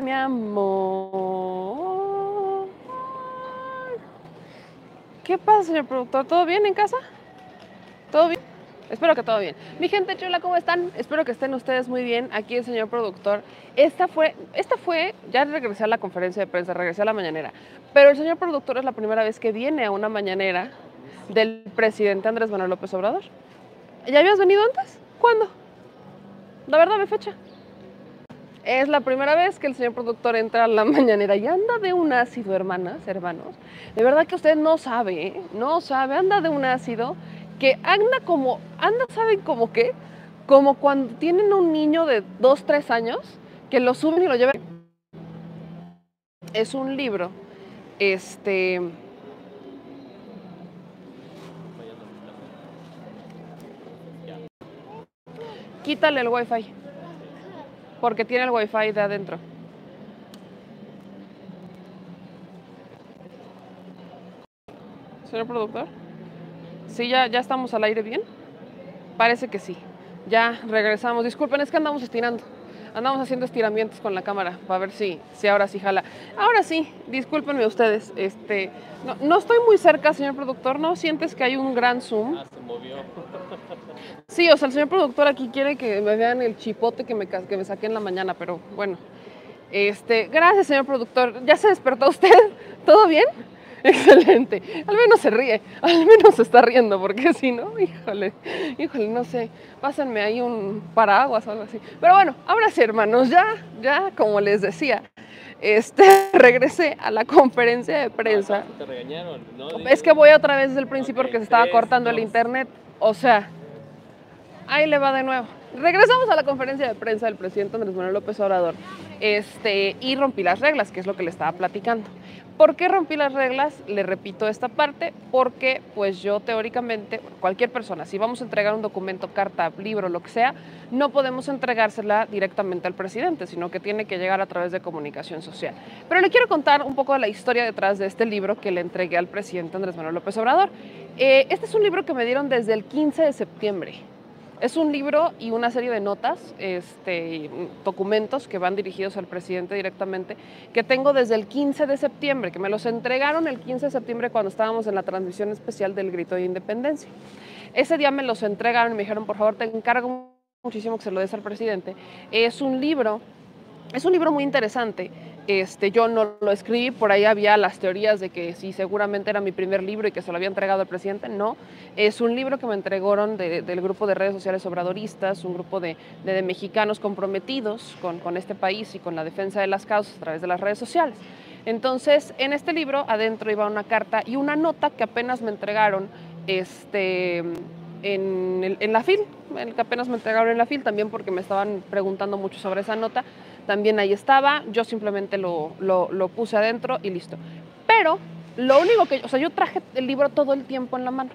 mi amor. ¿Qué pasa, señor productor? ¿Todo bien en casa? ¿Todo bien? Espero que todo bien. Mi gente chula, ¿cómo están? Espero que estén ustedes muy bien. Aquí el señor productor. Esta fue, esta fue, ya regresé a la conferencia de prensa, regresé a la mañanera. Pero el señor productor es la primera vez que viene a una mañanera del presidente Andrés Manuel López Obrador. ¿Ya habías venido antes? ¿Cuándo? La verdad, me fecha. Es la primera vez que el señor productor entra a la mañanera y anda de un ácido, hermanas, hermanos. De verdad que usted no sabe, ¿eh? no sabe, anda de un ácido que anda como, anda, ¿saben como qué? Como cuando tienen un niño de 2, 3 años que lo suben y lo llevan. Es un libro, este... Quítale el wifi porque tiene el wifi de adentro. Señor productor, ¿sí ya, ya estamos al aire bien? Parece que sí. Ya regresamos. Disculpen, es que andamos estirando. Andamos haciendo estiramientos con la cámara para ver si, si ahora sí jala. Ahora sí, discúlpenme ustedes. Este, no, no estoy muy cerca, señor productor. ¿No sientes que hay un gran zoom? Ah, se movió. Sí, o sea, el señor productor aquí quiere que me vean el chipote que me, que me saqué en la mañana, pero bueno. Este, gracias, señor productor. ¿Ya se despertó usted? ¿Todo bien? Excelente. Al menos se ríe, al menos se está riendo, porque si no, híjole, híjole, no sé, pásenme ahí un paraguas o algo así. Pero bueno, ahora sí, hermanos, ya, ya, como les decía, este, regresé a la conferencia de prensa. Ah, Te regañaron, ¿no? Es que voy otra vez desde el principio porque se estaba tres, cortando el internet. O sea, ahí le va de nuevo. Regresamos a la conferencia de prensa del presidente Andrés Manuel López Obrador este, y rompí las reglas, que es lo que le estaba platicando. ¿Por qué rompí las reglas? Le repito esta parte, porque pues yo teóricamente, cualquier persona, si vamos a entregar un documento, carta, libro, lo que sea, no podemos entregársela directamente al presidente, sino que tiene que llegar a través de comunicación social. Pero le quiero contar un poco de la historia detrás de este libro que le entregué al presidente Andrés Manuel López Obrador. Eh, este es un libro que me dieron desde el 15 de septiembre. Es un libro y una serie de notas, este, documentos que van dirigidos al presidente directamente, que tengo desde el 15 de septiembre, que me los entregaron el 15 de septiembre cuando estábamos en la transmisión especial del Grito de Independencia. Ese día me los entregaron y me dijeron, por favor, te encargo muchísimo que se lo des al presidente. Es un libro, es un libro muy interesante. Este, yo no lo escribí, por ahí había las teorías de que sí, seguramente era mi primer libro y que se lo había entregado al presidente. No, es un libro que me entregaron de- del grupo de redes sociales obradoristas, un grupo de, mexicanos comprometidos con, este país y con la defensa de las causas a través de las redes sociales. Entonces, en este libro adentro iba una carta y una nota que apenas me entregaron este, en, el- en la FIL, que apenas me entregaron en la FIL, también porque me estaban preguntando mucho sobre esa nota. También ahí estaba, yo simplemente lo, lo- puse adentro y listo. Pero lo único que, o sea, yo traje el libro todo el tiempo en la mano.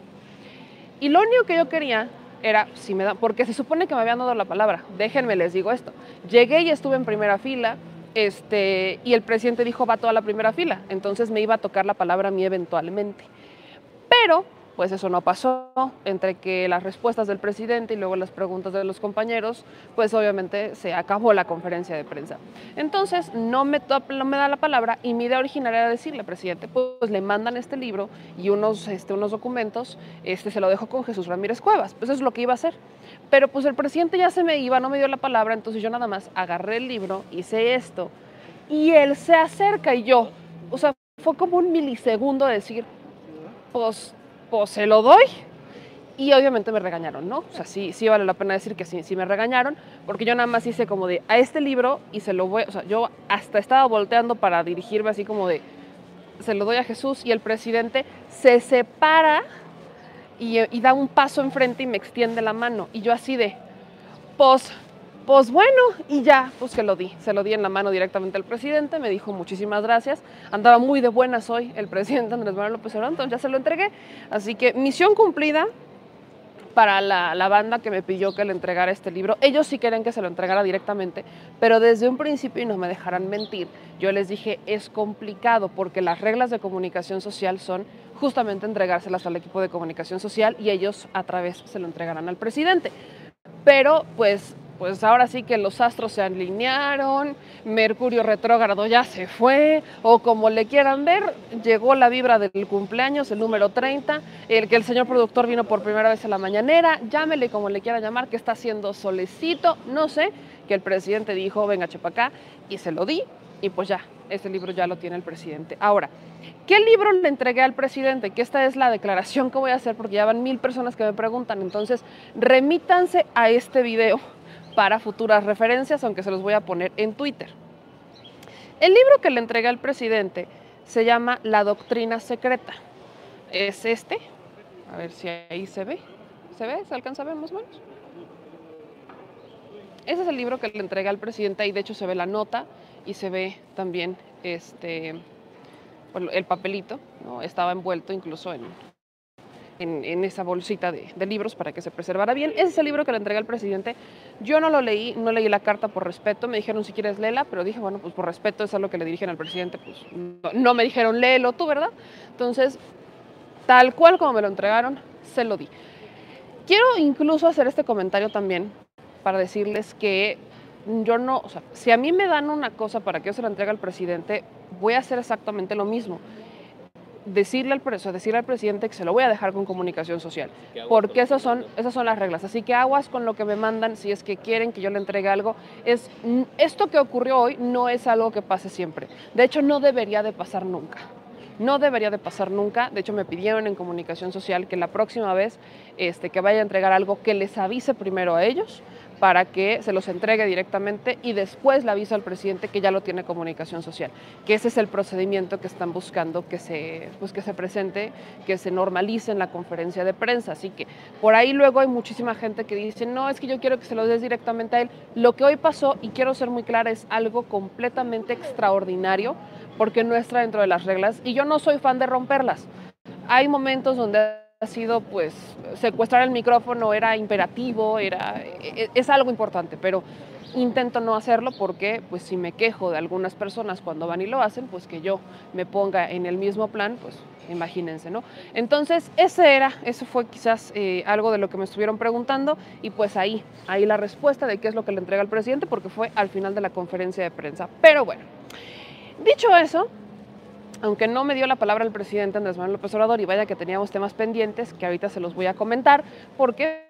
Y lo único que yo quería era, si me da, porque se supone que me habían dado la palabra, déjenme les digo esto. Llegué y estuve en primera fila, este, y el presidente dijo va toda la primera fila, entonces me iba a tocar la palabra a mí eventualmente. Pero, pues eso no pasó, entre que las respuestas del presidente y luego las preguntas de los compañeros, pues obviamente se acabó la conferencia de prensa. Entonces, no me, no me da la palabra y mi idea original era decirle, presidente, pues le mandan este libro y unos, este, unos documentos, este, se lo dejo con Jesús Ramírez Cuevas, pues eso es lo que iba a hacer. Pero pues el presidente ya se me iba, no me dio la palabra, entonces yo nada más agarré el libro, hice esto y él se acerca y yo, o sea, fue como un milisegundo de decir, pues, pues se lo doy. Y obviamente me regañaron, ¿no? O sea, sí, sí vale la pena decir que sí, sí me regañaron, porque yo nada más hice como de a este libro y se lo voy, o sea, yo hasta estaba volteando para dirigirme así como de se lo doy a Jesús y el presidente se separa y, da un paso enfrente y me extiende la mano. Y yo así de, pues, pues bueno, y ya, pues que lo di. Se lo di en la mano directamente al presidente, me dijo muchísimas gracias. Andaba muy de buenas hoy el presidente Andrés Manuel López Obrador, entonces ya se lo entregué. Así que misión cumplida para la, la banda que me pidió que le entregara este libro. Ellos sí querían que se lo entregara directamente, pero desde un principio, y no me dejarán mentir, yo les dije, es complicado porque las reglas de comunicación social son justamente entregárselas al equipo de comunicación social y ellos a través se lo entregarán al presidente. Pero pues pues ahora sí que los astros se alinearon, Mercurio retrógrado ya se fue, o como le quieran ver, llegó la vibra del cumpleaños, el número 30, el que el señor productor vino por primera vez a la mañanera, llámele como le quiera llamar, que está haciendo solecito, no sé, que el presidente dijo, venga, chepacá, y se lo di, y pues ya, ese libro ya lo tiene el presidente. Ahora, ¿qué libro le entregué al presidente? Que esta es la declaración que voy a hacer porque ya van mil personas que me preguntan. Entonces, remítanse a este video para futuras referencias, aunque se los voy a poner en Twitter. El libro que le entregué al presidente se llama La Doctrina Secreta. Es este. A ver si ahí se ve. ¿Se ve? ¿Se alcanza a ver más o menos? Ese es el libro que le entregué al presidente y de hecho se ve la nota y se ve también este, el papelito, estaba envuelto incluso en, en, esa bolsita de, libros para que se preservara bien. Ese es el libro que le entregué al presidente. Yo no lo leí, no leí la carta por respeto, me dijeron si quieres léela, pero dije, bueno, pues por respeto es algo que le dirigen al presidente, pues no, no me dijeron léelo tú, ¿verdad? Entonces, tal cual como me lo entregaron, se lo di. Quiero incluso hacer este comentario también para decirles que yo no, o sea, si a mí me dan una cosa para que yo se la entregue al presidente, voy a hacer exactamente lo mismo. Decirle al, decirle al presidente que se lo voy a dejar con comunicación social, porque esas son, esas son las reglas. Así que aguas con lo que me mandan si es que quieren que yo le entregue algo. Es, esto que ocurrió hoy no es algo que pase siempre. De hecho, no debería de pasar nunca. No debería de pasar nunca. De hecho, me pidieron en comunicación social que la próxima vez este, que vaya a entregar algo, que les avise primero a ellos para que se los entregue directamente y después le avisa al presidente que ya lo tiene comunicación social, que ese es el procedimiento que están buscando que se, pues que se presente, que se normalice en la conferencia de prensa. Así que por ahí luego hay muchísima gente que dice, no, es que yo quiero que se lo des directamente a él. Lo que hoy pasó, y quiero ser muy clara, es algo completamente extraordinario porque no está dentro de las reglas y yo no soy fan de romperlas. Hay momentos donde sido pues secuestrar el micrófono era imperativo, era e, e, es algo importante, pero intento no hacerlo porque pues si me quejo de algunas personas cuando van y lo hacen, pues que yo me ponga en el mismo plan, pues imagínense, ¿no? Entonces, ese era, eso fue quizás eh, algo de lo que me estuvieron preguntando y pues ahí, ahí la respuesta de qué es lo que le entrega al presidente porque fue al final de la conferencia de prensa. Pero bueno, dicho eso, aunque no me dio la palabra el presidente Andrés Manuel López Obrador y vaya que teníamos temas pendientes que ahorita se los voy a comentar porque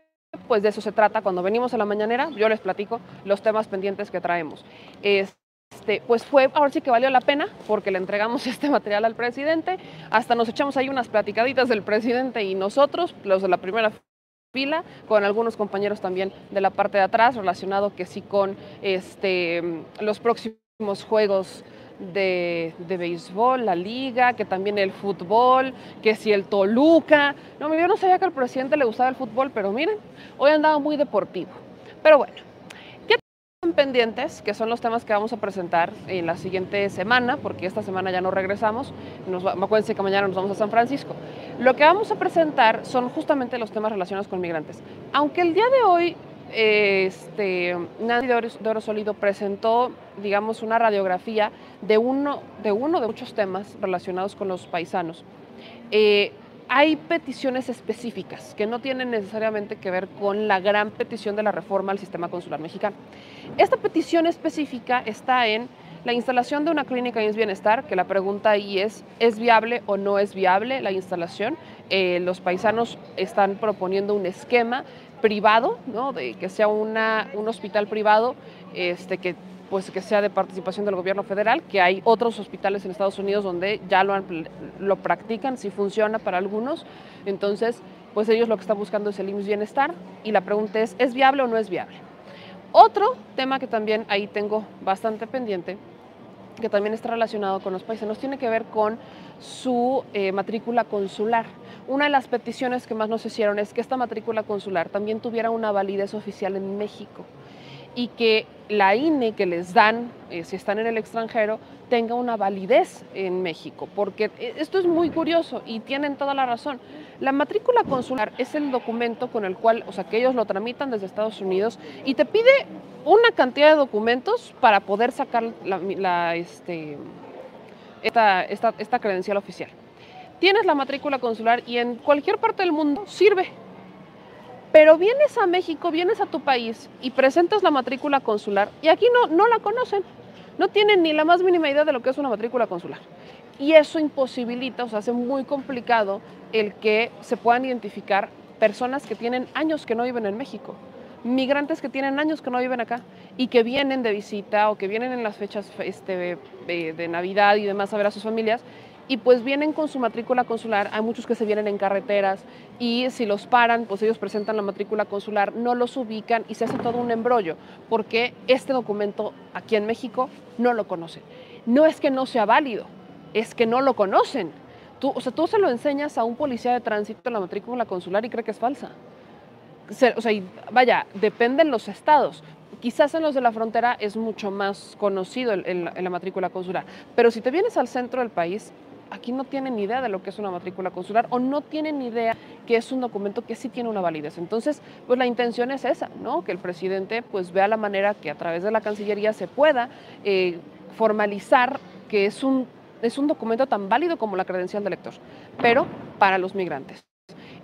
pues de eso se trata. Cuando venimos a la mañanera yo les platico los temas pendientes que traemos. Este, pues fue ahora sí que valió la pena porque le entregamos este material al presidente. Hasta nos echamos ahí unas platicaditas del presidente y nosotros los de la primera fila con algunos compañeros también de la parte de atrás relacionado que sí con este los próximos juegos de, béisbol, la liga, que también el fútbol, que si el Toluca. No, yo no sabía que al presidente le gustaba el fútbol, pero miren, hoy andaba muy deportivo. Pero bueno, ¿qué están pendientes? Que son los temas que vamos a presentar en la siguiente semana, porque esta semana ya no regresamos. Nos, acuérdense que mañana nos vamos a San Francisco. Lo que vamos a presentar son justamente los temas relacionados con migrantes. Aunque el día de hoy este, Nancy de Oro, Sólido presentó, digamos, una radiografía de uno, de muchos temas relacionados con los paisanos. Eh, hay peticiones específicas que no tienen necesariamente que ver con la gran petición de la reforma al sistema consular mexicano. Esta petición específica está en la instalación de una clínica de bienestar, que la pregunta ahí es, ¿es viable o no es viable la instalación? Eh, los paisanos están proponiendo un esquema privado, ¿no? de que sea una, un hospital privado este, que, pues, que sea de participación del gobierno federal, que hay otros hospitales en Estados Unidos donde ya lo, lo practican, si funciona para algunos. Entonces, pues ellos lo que están buscando es el IMSS Bienestar y la pregunta es, ¿es viable o no es viable? Otro tema que también ahí tengo bastante pendiente, que también está relacionado con los paisanos, tiene que ver con su eh, matrícula consular. Una de las peticiones que más nos hicieron es que esta matrícula consular también tuviera una validez oficial en México y que la INE que les dan, eh, si están en el extranjero, tenga una validez en México, porque eh, esto es muy curioso y tienen toda la razón. La matrícula consular es el documento con el cual, o sea, que ellos lo tramitan desde Estados Unidos y te pide una cantidad de documentos para poder sacar la, este, esta, esta, esta credencial oficial tienes la matrícula consular y en cualquier parte del mundo sirve. Pero vienes a México, vienes a tu país y presentas la matrícula consular y aquí no, no la conocen. No tienen ni la más mínima idea de lo que es una matrícula consular. Y eso imposibilita, o sea, hace muy complicado el que se puedan identificar personas que tienen años que no viven en México, migrantes que tienen años que no viven acá y que vienen de visita o que vienen en las fechas este, de, de Navidad y demás a ver a sus familias y pues vienen con su matrícula consular, hay muchos que se vienen en carreteras y si los paran, pues ellos presentan la matrícula consular, no los ubican y se hace todo un embrollo, porque este documento aquí en México no lo conocen. No es que no sea válido, es que no lo conocen. Tú, o sea, tú se lo enseñas a un policía de tránsito la matrícula consular y cree que es falsa. O sea, vaya, dependen los estados. Quizás en los de la frontera es mucho más conocido en la matrícula consular, pero si te vienes al centro del país, aquí no tienen ni idea de lo que es una matrícula consular o no tienen ni idea que es un documento que sí tiene una validez. Entonces, pues la intención es esa, ¿no? Que el presidente pues vea la manera que a través de la Cancillería se pueda eh, formalizar que es un, es un documento tan válido como la credencial de lector, pero para los migrantes.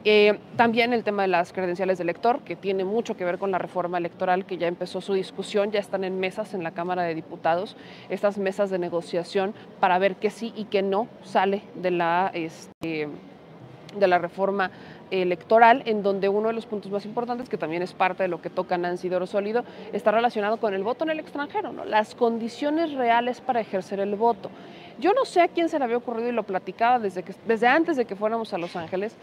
Eh, también el tema de las credenciales de elector, que tiene mucho que ver con la reforma electoral, que ya empezó su discusión, ya están en mesas en la Cámara de Diputados, estas mesas de negociación para ver qué sí y qué no sale de la, este, de la reforma electoral, en donde uno de los puntos más importantes, que también es parte de lo que toca Nancy Doro Sólido, está relacionado con el voto en el extranjero, ¿no? las condiciones reales para ejercer el voto. Yo no sé a quién se le había ocurrido, y lo platicaba desde, que, desde antes de que fuéramos a Los Ángeles,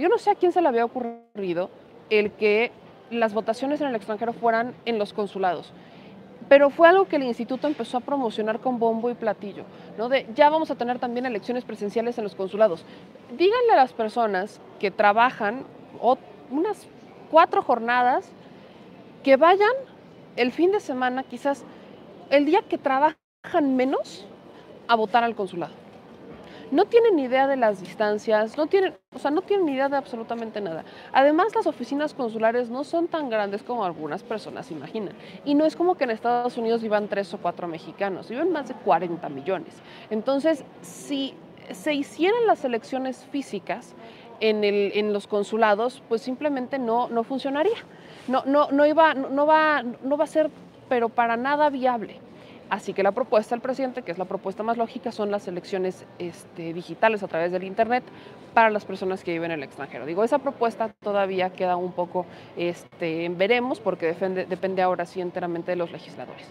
yo no sé a quién se le había ocurrido el que las votaciones en el extranjero fueran en los consulados. Pero fue algo que el instituto empezó a promocionar con bombo y platillo, ¿no? De ya vamos a tener también elecciones presenciales en los consulados. Díganle a las personas que trabajan unas cuatro jornadas que vayan el fin de semana, quizás el día que trabajan menos, a votar al consulado no tienen idea de las distancias, no tienen, sea, no tienen idea de absolutamente nada. Además, las oficinas consulares no son tan grandes como algunas personas imaginan. Y no es como que en Estados Unidos vivan tres o cuatro mexicanos, viven más de 40 millones. Entonces, si se hicieran las elecciones físicas en, los consulados, pues simplemente no, no funcionaría. No, no, no, iba, no, va, no va a ser, pero para nada viable. Así que la propuesta del presidente, que es la propuesta más lógica, son las elecciones este, digitales a través del Internet para las personas que viven en el extranjero. Digo, esa propuesta todavía queda un poco, este, veremos, porque depende ahora sí enteramente de los legisladores.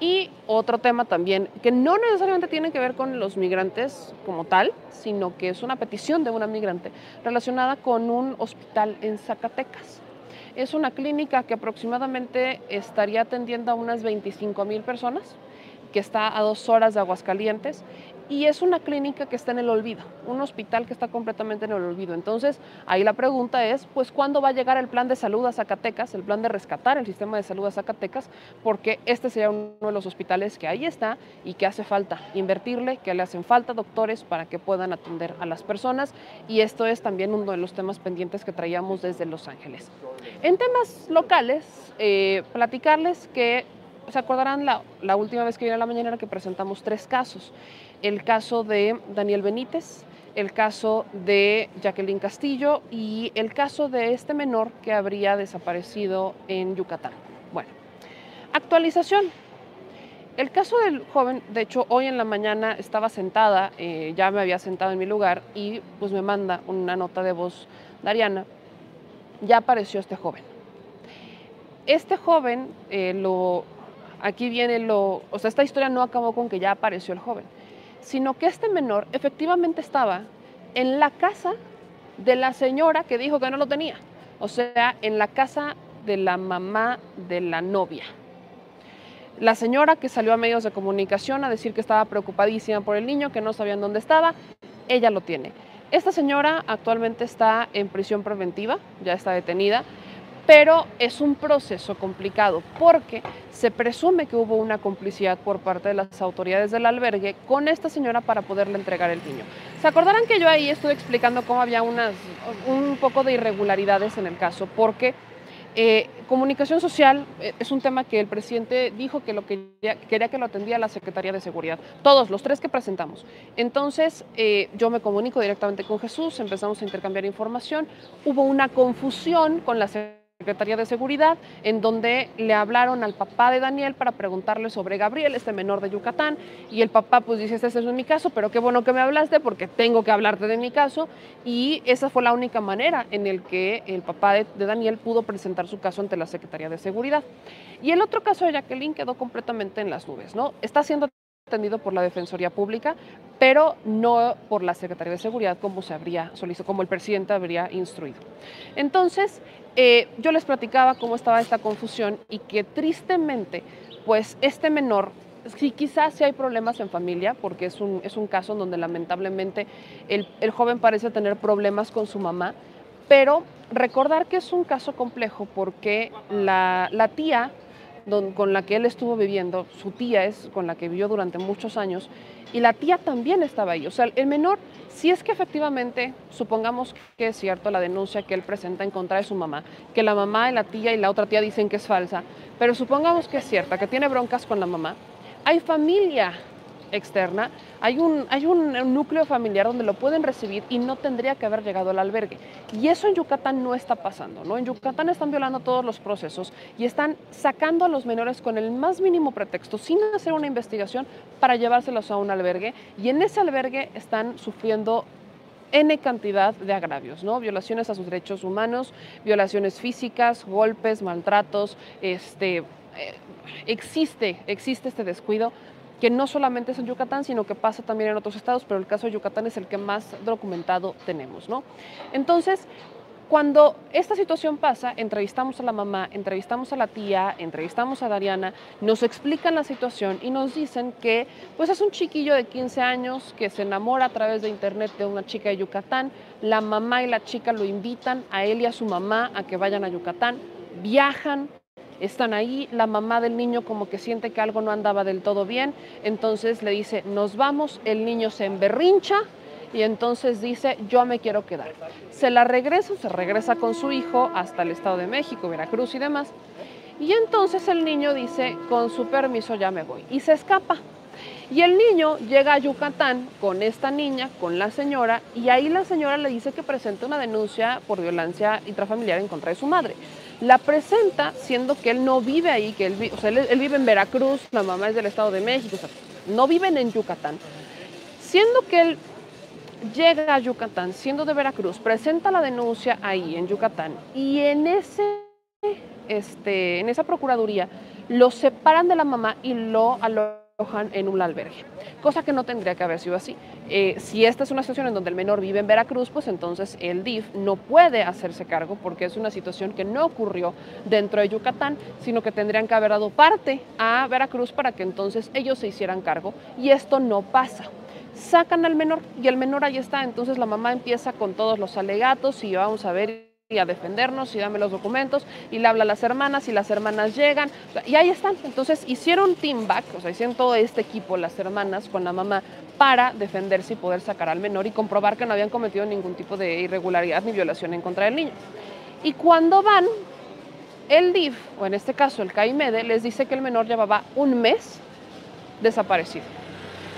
Y otro tema también, que no necesariamente tiene que ver con los migrantes como tal, sino que es una petición de una migrante relacionada con un hospital en Zacatecas. Es una clínica que aproximadamente estaría atendiendo a unas 25 mil personas, que está a dos horas de Aguascalientes y es una clínica que está en el olvido, un hospital que está completamente en el olvido. Entonces, ahí la pregunta es, pues, ¿cuándo va a llegar el plan de salud a Zacatecas, el plan de rescatar el sistema de salud a Zacatecas? Porque este sería uno de los hospitales que ahí está y que hace falta invertirle, que le hacen falta doctores para que puedan atender a las personas y esto es también uno de los temas pendientes que traíamos desde Los Ángeles. En temas locales, eh, platicarles que se acordarán la, última vez que vine a la mañana que presentamos tres casos. El caso de Daniel Benítez, el caso de Jacqueline Castillo y el caso de este menor que habría desaparecido en Yucatán. Bueno, actualización. El caso del joven, de hecho, hoy en la mañana estaba sentada, eh, ya me había sentado en mi lugar y pues me manda una nota de voz Dariana ya apareció este joven. Este joven, eh, lo, aquí viene lo, o sea, esta historia no acabó con que ya apareció el joven, sino que este menor efectivamente estaba en la casa de la señora que dijo que no lo tenía, o sea, en la casa de la mamá de la novia. La señora que salió a medios de comunicación a decir que estaba preocupadísima por el niño, que no sabían dónde estaba, ella lo tiene. Esta señora actualmente está en prisión preventiva, ya está detenida, pero es un proceso complicado porque se presume que hubo una complicidad por parte de las autoridades del albergue con esta señora para poderle entregar el niño. Se acordarán que yo ahí estuve explicando cómo había unas, un poco de irregularidades en el caso, porque eh, comunicación social eh, es un tema que el presidente dijo que lo quería, quería que lo atendía la Secretaría de Seguridad, todos, los tres que presentamos. Entonces eh, yo me comunico directamente con Jesús, empezamos a intercambiar información, hubo una confusión con la Secretaría Secretaría de Seguridad, en donde le hablaron al papá de Daniel para preguntarle sobre Gabriel, este menor de Yucatán, y el papá pues dice, este es mi caso, pero qué bueno que me hablaste porque tengo que hablarte de mi caso, y esa fue la única manera en el que el papá de, Daniel pudo presentar su caso ante la Secretaría de Seguridad. Y el otro caso de Jacqueline quedó completamente en las nubes, ¿no? Está siendo atendido por la Defensoría Pública, pero no por la Secretaría de Seguridad como se habría solicitado, como el presidente habría instruido. Entonces, eh, yo les platicaba cómo estaba esta confusión y que tristemente, pues este menor, sí, quizás sí hay problemas en familia, porque es un, es un caso en donde lamentablemente el, el joven parece tener problemas con su mamá, pero recordar que es un caso complejo porque la, la tía con la que él estuvo viviendo, su tía es con la que vivió durante muchos años, y la tía también estaba ahí. O sea, el menor, si es que efectivamente, supongamos que es cierto la denuncia que él presenta en contra de su mamá, que la mamá y la tía y la otra tía dicen que es falsa, pero supongamos que es cierta, que tiene broncas con la mamá, hay familia externa, hay un, hay un, núcleo familiar donde lo pueden recibir y no tendría que haber llegado al albergue. Y eso en Yucatán no está pasando, ¿no? En Yucatán están violando todos los procesos y están sacando a los menores con el más mínimo pretexto, sin hacer una investigación, para llevárselos a un albergue. Y en ese albergue están sufriendo N cantidad de agravios, ¿no? Violaciones a sus derechos humanos, violaciones físicas, golpes, maltratos, este, eh, existe, existe este descuido que no solamente es en Yucatán, sino que pasa también en otros estados, pero el caso de Yucatán es el que más documentado tenemos, ¿no? Entonces, cuando esta situación pasa, entrevistamos a la mamá, entrevistamos a la tía, entrevistamos a Dariana, nos explican la situación y nos dicen que pues es un chiquillo de 15 años que se enamora a través de internet de una chica de Yucatán, la mamá y la chica lo invitan a él y a su mamá a que vayan a Yucatán, viajan, están ahí, la mamá del niño como que siente que algo no andaba del todo bien, entonces le dice, nos vamos, el niño se emberrincha y entonces dice, yo me quiero quedar. Se la regresa, se regresa con su hijo hasta el Estado de México, Veracruz y demás. Y entonces el niño dice, con su permiso ya me voy. Y se escapa. Y el niño llega a Yucatán con esta niña, con la señora, y ahí la señora le dice que presenta una denuncia por violencia intrafamiliar en contra de su madre la presenta siendo que él no vive ahí, que él, o sea, él, vive en Veracruz, la mamá es del Estado de México, o sea, no viven en Yucatán. Siendo que él llega a Yucatán, siendo de Veracruz, presenta la denuncia ahí en Yucatán y en, ese, este, en esa procuraduría lo separan de la mamá y lo en un albergue, cosa que no tendría que haber sido así. Eh, si esta es una situación en donde el menor vive en Veracruz, pues entonces el DIF no puede hacerse cargo porque es una situación que no ocurrió dentro de Yucatán, sino que tendrían que haber dado parte a Veracruz para que entonces ellos se hicieran cargo y esto no pasa sacan al menor y el menor ahí está, entonces la mamá empieza con todos los alegatos y vamos a ver y a defendernos y dame los documentos y le habla a las hermanas y las hermanas llegan y ahí están. Entonces hicieron team back, o sea, hicieron todo este equipo, las hermanas con la mamá, para defenderse y poder sacar al menor y comprobar que no habían cometido ningún tipo de irregularidad ni violación en contra del niño. Y cuando van, el DIF, o en este caso el CAIMEDE, les dice que el menor llevaba un mes desaparecido,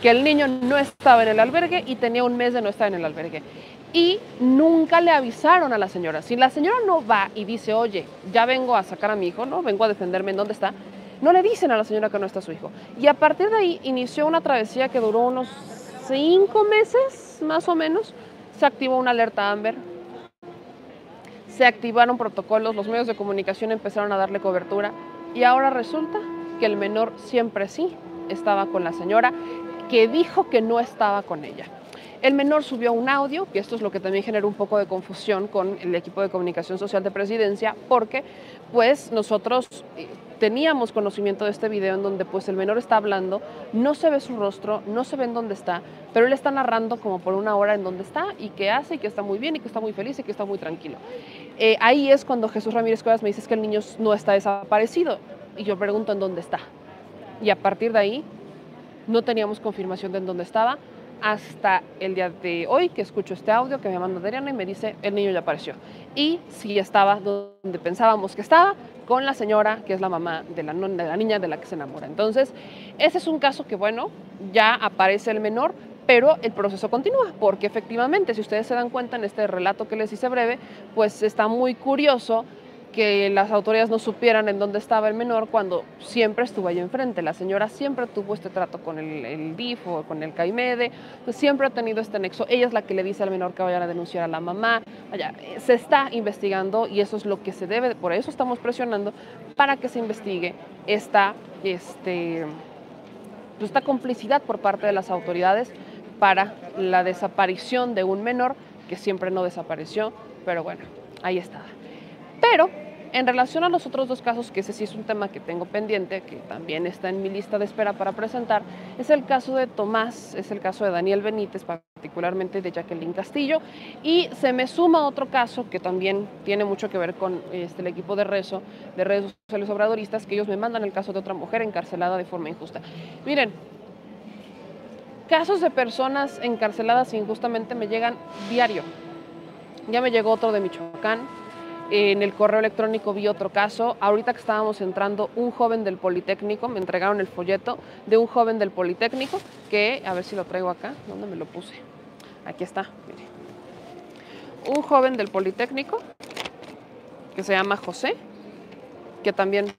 que el niño no estaba en el albergue y tenía un mes de no estar en el albergue y nunca le avisaron a la señora. Si la señora no va y dice, oye, ya vengo a sacar a mi hijo, ¿no? Vengo a defenderme en dónde está, no le dicen a la señora que no está su hijo. Y a partir de ahí inició una travesía que duró unos cinco meses, más o menos. Se activó una alerta Amber. Se activaron protocolos, los medios de comunicación empezaron a darle cobertura. Y ahora resulta que el menor siempre sí estaba con la señora, que dijo que no estaba con ella. El menor subió un audio, y esto es lo que también generó un poco de confusión con el equipo de comunicación social de presidencia, porque pues nosotros eh, teníamos conocimiento de este video en donde pues el menor está hablando, no se ve su rostro, no se ve en dónde está, pero él está narrando como por una hora en dónde está y qué hace y que está muy bien y que está muy feliz y que está muy tranquilo. Eh, ahí es cuando Jesús Ramírez Cuevas me dice que el niño no está desaparecido y yo pregunto en dónde está. Y a partir de ahí no teníamos confirmación de en dónde estaba hasta el día de hoy que escucho este audio que me manda Adriana y me dice el niño ya apareció. Y sí estaba donde pensábamos que estaba, con la señora que es la mamá de la, de la niña de la que se enamora. Entonces, ese es un caso que, bueno, ya aparece el menor, pero el proceso continúa, porque efectivamente, si ustedes se dan cuenta en este relato que les hice breve, pues está muy curioso que las autoridades no supieran en dónde estaba el menor cuando siempre estuvo ahí enfrente. La señora siempre tuvo este trato con el, DIF o con el CAIMEDE, pues siempre ha tenido este nexo. Ella es la que le dice al menor que vayan a denunciar a la mamá. Se está investigando y eso es lo que se debe, por eso estamos presionando para que se investigue esta, este, pues, esta complicidad por parte de las autoridades para la desaparición de un menor que siempre no desapareció, pero bueno, ahí está. Pero en relación a los otros dos casos, que ese sí es un tema que tengo pendiente, que también está en mi lista de espera para presentar, es el caso de Tomás, es el caso de Daniel Benítez, particularmente de Jacqueline Castillo, y se me suma otro caso que también tiene mucho que ver con este, el equipo de rezo, de redes sociales obradoristas, que ellos me mandan el caso de otra mujer encarcelada de forma injusta. Miren, casos de personas encarceladas injustamente me llegan diario. Ya me llegó otro de Michoacán, en el correo electrónico vi otro caso. Ahorita que estábamos entrando, un joven del Politécnico, me entregaron el folleto de un joven del Politécnico que, a ver si lo traigo acá, ¿dónde me lo puse? Aquí está, mire. Un joven del Politécnico que se llama José, que también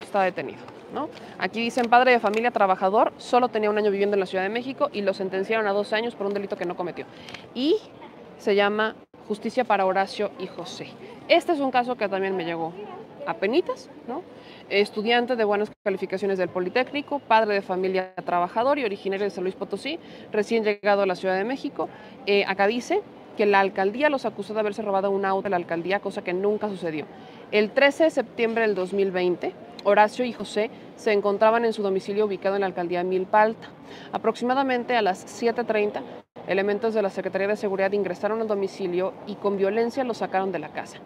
está detenido. ¿no? Aquí dicen padre de familia trabajador, solo tenía un año viviendo en la Ciudad de México y lo sentenciaron a dos años por un delito que no cometió. Y se llama Justicia para Horacio y José. Este es un caso que también me llegó a penitas, ¿no? Estudiante de buenas calificaciones del Politécnico, padre de familia trabajador y originario de San Luis Potosí, recién llegado a la Ciudad de México. Eh, acá dice que la alcaldía los acusó de haberse robado un auto de la alcaldía, cosa que nunca sucedió. El 13 de septiembre del 2020, Horacio y José se encontraban en su domicilio ubicado en la alcaldía Milpalta. Aproximadamente a las 7.30 Elementos de la Secretaría de Seguridad ingresaron al domicilio y con violencia los sacaron de la casa.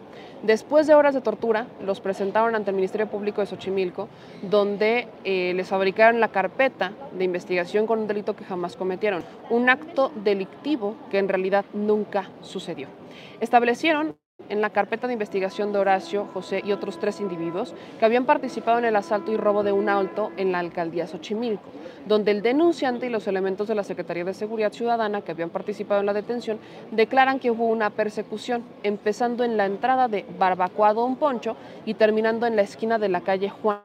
Después de horas de tortura, los presentaron ante el Ministerio Público de Xochimilco, donde eh, les fabricaron la carpeta de investigación con un delito que jamás cometieron, un acto delictivo que en realidad nunca sucedió. Establecieron en la carpeta de investigación de Horacio, José y otros tres individuos que habían participado en el asalto y robo de un auto en la alcaldía Xochimilco, donde el denunciante y los elementos de la Secretaría de Seguridad Ciudadana que habían participado en la detención declaran que hubo una persecución, empezando en la entrada de Barbacoa Don Poncho y terminando en la esquina de la calle Juan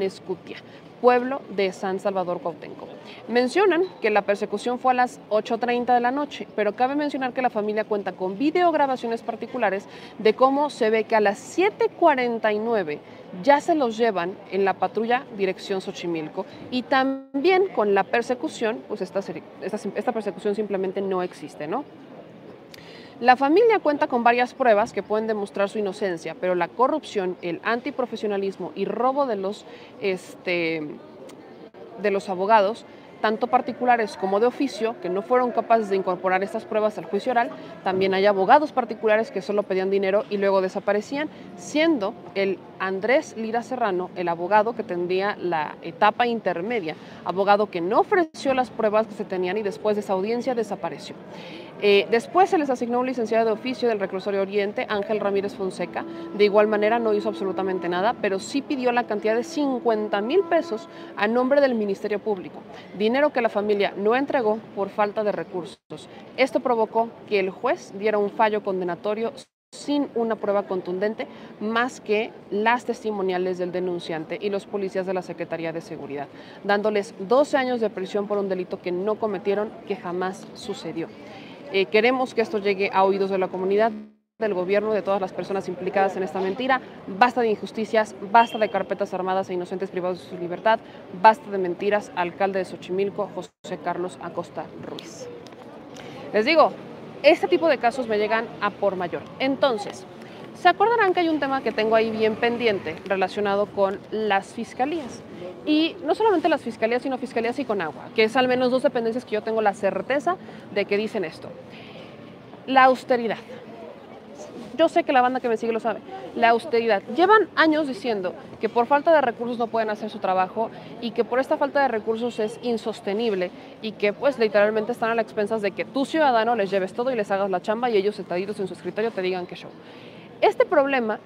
Escutia, pueblo de San Salvador Cuautenco. Mencionan que la persecución fue a las 8.30 de la noche, pero cabe mencionar que la familia cuenta con videograbaciones particulares de cómo se ve que a las 7.49 ya se los llevan en la patrulla dirección Xochimilco y también con la persecución, pues esta persecución simplemente no existe, ¿no? La familia cuenta con varias pruebas que pueden demostrar su inocencia, pero la corrupción, el antiprofesionalismo y robo de los, este, de los abogados tanto particulares como de oficio, que no fueron capaces de incorporar estas pruebas al juicio oral. También hay abogados particulares que solo pedían dinero y luego desaparecían, siendo el Andrés Lira Serrano el abogado que tendría la etapa intermedia, abogado que no ofreció las pruebas que se tenían y después de esa audiencia desapareció. Eh, después se les asignó un licenciado de oficio del Reclusorio Oriente, Ángel Ramírez Fonseca. De igual manera no hizo absolutamente nada, pero sí pidió la cantidad de 50 mil pesos a nombre del Ministerio Público dinero que la familia no entregó por falta de recursos. Esto provocó que el juez diera un fallo condenatorio sin una prueba contundente más que las testimoniales del denunciante y los policías de la Secretaría de Seguridad, dándoles 12 años de prisión por un delito que no cometieron, que jamás sucedió. Eh, queremos que esto llegue a oídos de la comunidad del gobierno, de todas las personas implicadas en esta mentira. Basta de injusticias, basta de carpetas armadas e inocentes privados de su libertad, basta de mentiras. Alcalde de Xochimilco, José Carlos Acosta Ruiz. Les digo, este tipo de casos me llegan a por mayor. Entonces, se acordarán que hay un tema que tengo ahí bien pendiente relacionado con las fiscalías. Y no solamente las fiscalías, sino fiscalías y con agua, que es al menos dos dependencias que yo tengo la certeza de que dicen esto. La austeridad yo sé que la banda que me sigue lo sabe, la austeridad. Llevan años diciendo que por falta de recursos no pueden hacer su trabajo y que por esta falta de recursos es insostenible y que pues literalmente están a las expensas de que tu ciudadano les lleves todo y les hagas la chamba y ellos sentaditos en su escritorio te digan que show. Este problema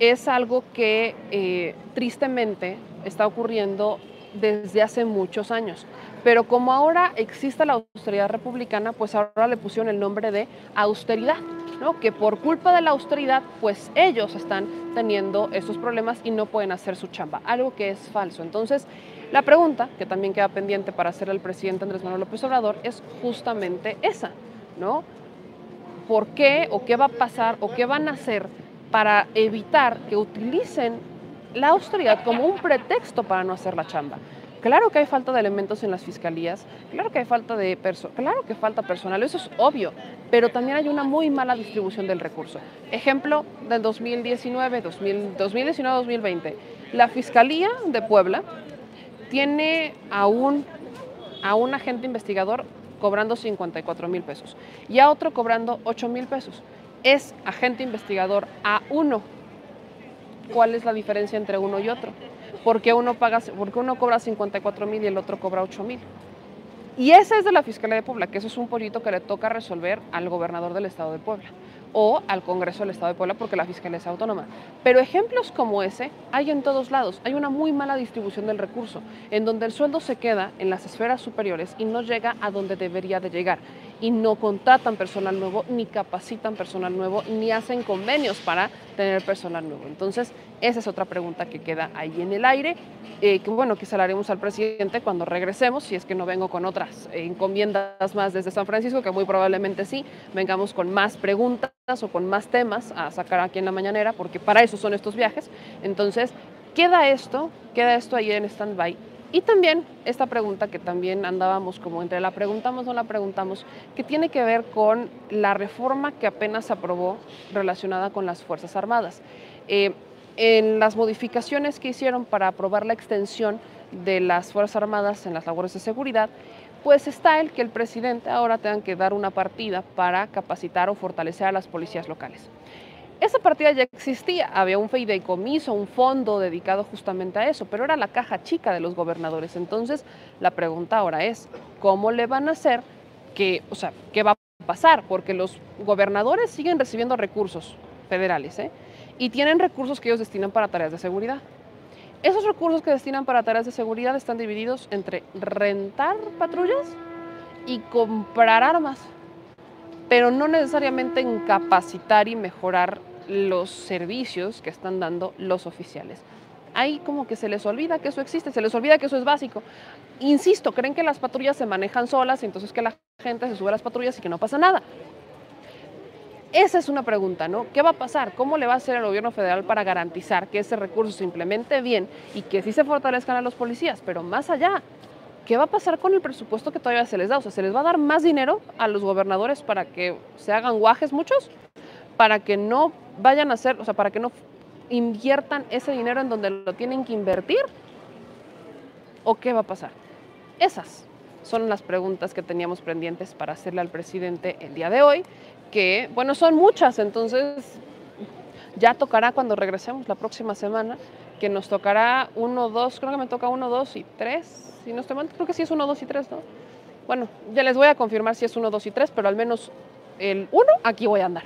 es algo que eh, tristemente está ocurriendo desde hace muchos años. Pero como ahora existe la austeridad republicana, pues ahora le pusieron el nombre de austeridad. ¿no? que por culpa de la austeridad, pues ellos están teniendo esos problemas y no pueden hacer su chamba, algo que es falso. Entonces, la pregunta que también queda pendiente para hacer el presidente Andrés Manuel López Obrador es justamente esa, ¿no? ¿Por qué o qué va a pasar o qué van a hacer para evitar que utilicen la austeridad como un pretexto para no hacer la chamba? Claro que hay falta de elementos en las fiscalías, claro que hay falta de personal, claro que falta personal, eso es obvio, pero también hay una muy mala distribución del recurso. Ejemplo del 2019, 2019-2020, la Fiscalía de Puebla tiene a un agente investigador cobrando 54 mil pesos y a otro cobrando 8 mil pesos. Es agente investigador a uno. ¿Cuál es la diferencia entre uno y otro? porque uno, paga, porque uno cobra 54 mil y el otro cobra 8 mil. Y ese es de la Fiscalía de Puebla, que eso es un pollito que le toca resolver al gobernador del Estado de Puebla o al Congreso del Estado de Puebla porque la Fiscalía es autónoma. Pero ejemplos como ese hay en todos lados. Hay una muy mala distribución del recurso, en donde el sueldo se queda en las esferas superiores y no llega a donde debería de llegar. Y no contratan personal nuevo, ni capacitan personal nuevo, ni hacen convenios para tener personal nuevo. Entonces, esa es otra pregunta que queda ahí en el aire, eh, que bueno, que se la haremos al presidente cuando regresemos, si es que no vengo con otras eh, encomiendas más desde San Francisco, que muy probablemente sí, vengamos con más preguntas o con más temas a sacar aquí en la mañanera, porque para eso son estos viajes. Entonces, queda esto, queda esto ahí en stand-by. Y también esta pregunta que también andábamos como entre la preguntamos o no la preguntamos, que tiene que ver con la reforma que apenas aprobó relacionada con las Fuerzas Armadas. Eh, en las modificaciones que hicieron para aprobar la extensión de las Fuerzas Armadas en las labores de seguridad, pues está el que el presidente ahora tenga que dar una partida para capacitar o fortalecer a las policías locales. Esa partida ya existía, había un fideicomiso, un fondo dedicado justamente a eso, pero era la caja chica de los gobernadores. Entonces, la pregunta ahora es, ¿cómo le van a hacer que, o sea, qué va a pasar? Porque los gobernadores siguen recibiendo recursos federales, ¿eh? Y tienen recursos que ellos destinan para tareas de seguridad. Esos recursos que destinan para tareas de seguridad están divididos entre rentar patrullas y comprar armas, pero no necesariamente en capacitar y mejorar los servicios que están dando los oficiales. Ahí como que se les olvida que eso existe, se les olvida que eso es básico. Insisto, creen que las patrullas se manejan solas, entonces que la gente se sube a las patrullas y que no pasa nada. Esa es una pregunta, ¿no? ¿Qué va a pasar? ¿Cómo le va a hacer el gobierno federal para garantizar que ese recurso se implemente bien y que sí se fortalezcan a los policías? Pero más allá, ¿qué va a pasar con el presupuesto que todavía se les da? O sea, ¿se les va a dar más dinero a los gobernadores para que se hagan guajes muchos? Para que no vayan a hacer, o sea, para que no inviertan ese dinero en donde lo tienen que invertir? ¿O qué va a pasar? Esas son las preguntas que teníamos pendientes para hacerle al presidente el día de hoy que, bueno, son muchas, entonces ya tocará cuando regresemos la próxima semana, que nos tocará uno, dos, creo que me toca uno, dos y tres, si no estoy mal, creo que sí es uno, dos y tres, ¿no? Bueno, ya les voy a confirmar si es uno, dos y tres, pero al menos el uno, aquí voy a andar.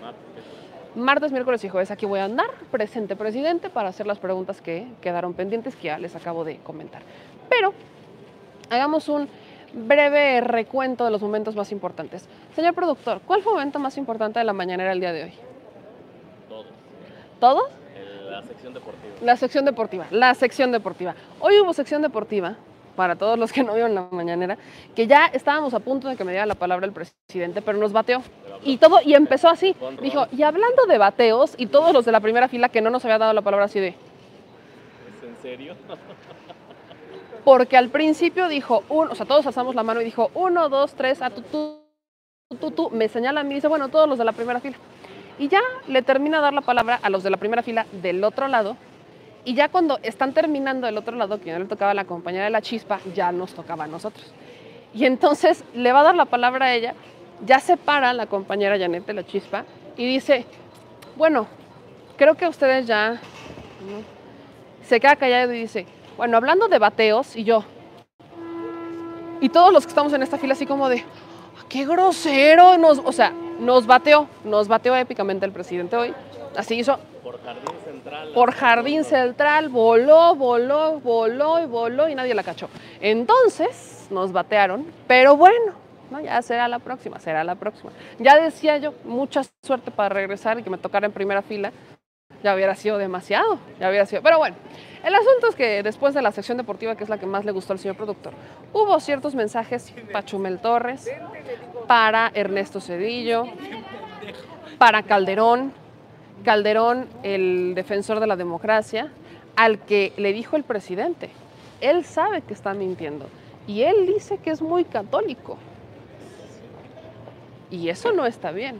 Martes, miércoles y jueves aquí voy a andar, presente presidente, para hacer las preguntas que quedaron pendientes, que ya les acabo de comentar. Pero hagamos un breve recuento de los momentos más importantes. Señor productor, ¿cuál fue el momento más importante de la mañanera el día de hoy? Todos. ¿Todos? La sección deportiva. La sección deportiva, la sección deportiva. Hoy hubo sección deportiva, para todos los que no vieron la mañanera, que ya estábamos a punto de que me diera la palabra el presidente, pero nos bateó. Y todo, y empezó así. Dijo, y hablando de bateos, y todos los de la primera fila que no nos había dado la palabra así de. ¿Es en serio? porque al principio dijo, o sea, todos alzamos la mano y dijo, uno, dos, tres, a tú, tú, tú, tú, me señala a mí y dice, bueno, todos los de la primera fila. Y ya le termina a dar la palabra a los de la primera fila del otro lado. Y ya cuando están terminando del otro lado, que no le tocaba a la compañera de la chispa, ya nos tocaba a nosotros. Y entonces le va a dar la palabra a ella, ya se para la compañera Janet de la chispa y dice, bueno, creo que ustedes ya... Se queda callado y dice, bueno, hablando de bateos, y yo. Y todos los que estamos en esta fila, así como de, ah, qué grosero. Nos, o sea, nos bateó, nos bateó épicamente el presidente hoy. Así hizo. Por Jardín Central. Por Jardín Central, voló, voló, voló y voló y nadie la cachó. Entonces nos batearon, pero bueno, Ya será la próxima, será la próxima. Ya decía yo, mucha suerte para regresar y que me tocara en primera fila, ya hubiera sido demasiado, ya hubiera sido. Pero bueno, el asunto es que después de la sección deportiva, que es la que más le gustó al señor productor, hubo ciertos mensajes para Chumel Torres, para Ernesto Cedillo, para Calderón, Calderón, el defensor de la democracia, al que le dijo el presidente, él sabe que está mintiendo y él dice que es muy católico. Y eso no está bien.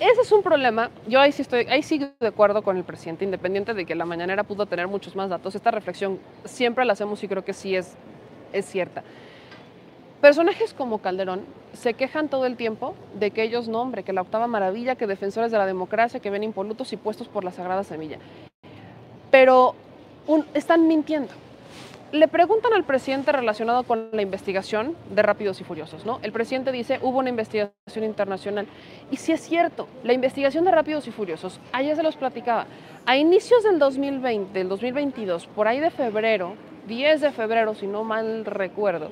Ese es un problema. Yo ahí sí estoy, ahí sí de acuerdo con el presidente, independiente de que la mañanera pudo tener muchos más datos. Esta reflexión siempre la hacemos y creo que sí es, es cierta. Personajes como Calderón se quejan todo el tiempo de que ellos no, hombre, que la octava maravilla, que defensores de la democracia, que ven impolutos y puestos por la sagrada semilla. Pero están mintiendo le preguntan al presidente relacionado con la investigación de Rápidos y Furiosos, ¿no? El presidente dice, hubo una investigación internacional. Y si es cierto, la investigación de Rápidos y Furiosos, ayer se los platicaba, a inicios del 2020, del 2022, por ahí de febrero, 10 de febrero, si no mal recuerdo,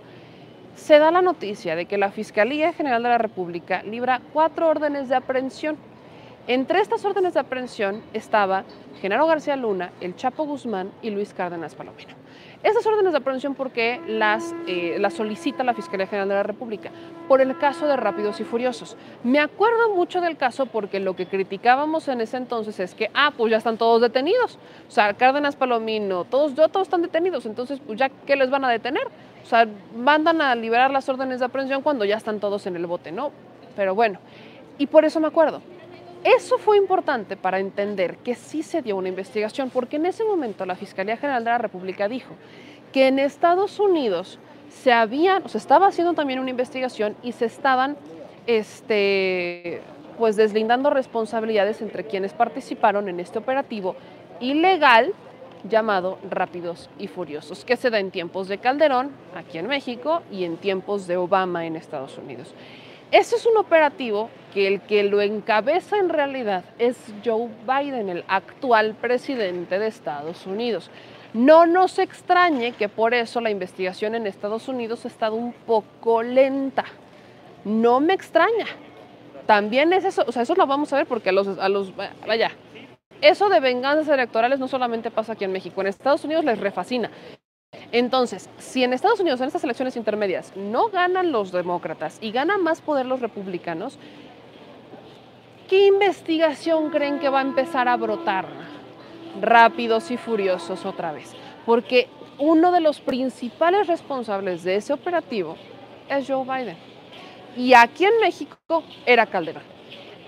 se da la noticia de que la Fiscalía General de la República libra cuatro órdenes de aprehensión. Entre estas órdenes de aprehensión estaba Genaro García Luna, el Chapo Guzmán y Luis Cárdenas Palomino. Estas órdenes de aprehensión, ¿por qué las, eh, las solicita la Fiscalía General de la República? Por el caso de Rápidos y Furiosos. Me acuerdo mucho del caso porque lo que criticábamos en ese entonces es que, ah, pues ya están todos detenidos. O sea, Cárdenas Palomino, todos, todos están detenidos. Entonces, pues ya, ¿qué les van a detener? O sea, mandan a liberar las órdenes de aprehensión cuando ya están todos en el bote, ¿no? Pero bueno, y por eso me acuerdo. Eso fue importante para entender que sí se dio una investigación, porque en ese momento la Fiscalía General de la República dijo que en Estados Unidos se habían, o se estaba haciendo también una investigación y se estaban este, pues deslindando responsabilidades entre quienes participaron en este operativo ilegal llamado Rápidos y Furiosos, que se da en tiempos de Calderón, aquí en México, y en tiempos de Obama en Estados Unidos. Ese es un operativo que el que lo encabeza en realidad es Joe Biden, el actual presidente de Estados Unidos. No nos extrañe que por eso la investigación en Estados Unidos ha estado un poco lenta. No me extraña. También es eso, o sea, eso lo vamos a ver porque a los, a los, vaya, eso de venganzas electorales no solamente pasa aquí en México, en Estados Unidos les refascina. Entonces, si en Estados Unidos en estas elecciones intermedias no ganan los demócratas y ganan más poder los republicanos, ¿qué investigación creen que va a empezar a brotar? Rápidos y furiosos otra vez. Porque uno de los principales responsables de ese operativo es Joe Biden. Y aquí en México era Calderón.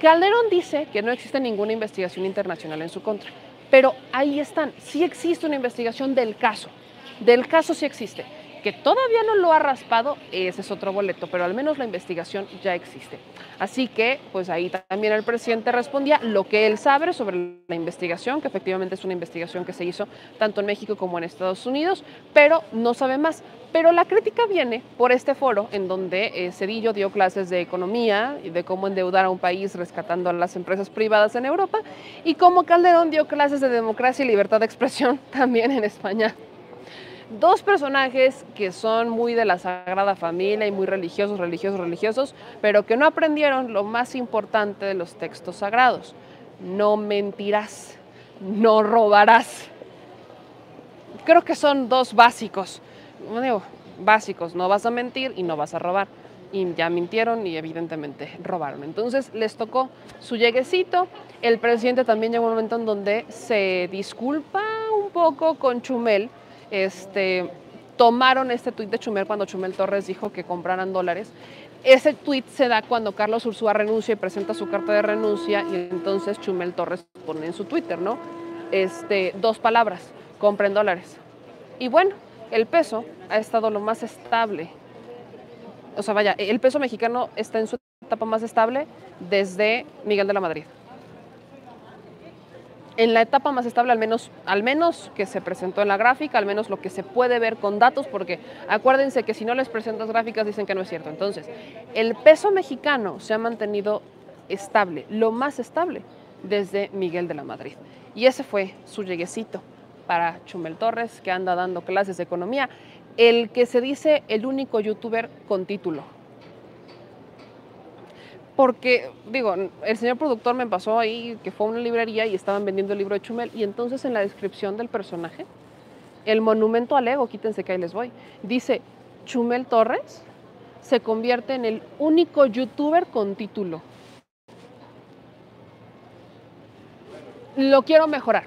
Calderón dice que no existe ninguna investigación internacional en su contra. Pero ahí están, sí existe una investigación del caso. Del caso sí existe. Que todavía no lo ha raspado, ese es otro boleto, pero al menos la investigación ya existe. Así que, pues ahí también el presidente respondía lo que él sabe sobre la investigación, que efectivamente es una investigación que se hizo tanto en México como en Estados Unidos, pero no sabe más. Pero la crítica viene por este foro en donde eh, Cedillo dio clases de economía y de cómo endeudar a un país rescatando a las empresas privadas en Europa y cómo Calderón dio clases de democracia y libertad de expresión también en España dos personajes que son muy de la Sagrada Familia y muy religiosos, religiosos, religiosos, pero que no aprendieron lo más importante de los textos sagrados. No mentirás, no robarás. Creo que son dos básicos. Digo, básicos, no vas a mentir y no vas a robar. Y ya mintieron y evidentemente robaron. Entonces les tocó su lleguecito. El presidente también llegó un momento en donde se disculpa un poco con Chumel este, tomaron este tuit de Chumel cuando Chumel Torres dijo que compraran dólares. Ese tuit se da cuando Carlos Ursúa renuncia y presenta su carta de renuncia y entonces Chumel Torres pone en su Twitter, ¿no? Este, dos palabras, compren dólares. Y bueno, el peso ha estado lo más estable. O sea, vaya, el peso mexicano está en su etapa más estable desde Miguel de la Madrid en la etapa más estable, al menos, al menos que se presentó en la gráfica, al menos lo que se puede ver con datos, porque acuérdense que si no les presentas gráficas dicen que no es cierto. Entonces, el peso mexicano se ha mantenido estable, lo más estable desde Miguel de la Madrid. Y ese fue su lleguecito para Chumel Torres, que anda dando clases de economía, el que se dice el único youtuber con título. Porque, digo, el señor productor me pasó ahí que fue a una librería y estaban vendiendo el libro de Chumel y entonces en la descripción del personaje, el monumento al ego, quítense que ahí les voy, dice, Chumel Torres se convierte en el único youtuber con título. Lo quiero mejorar.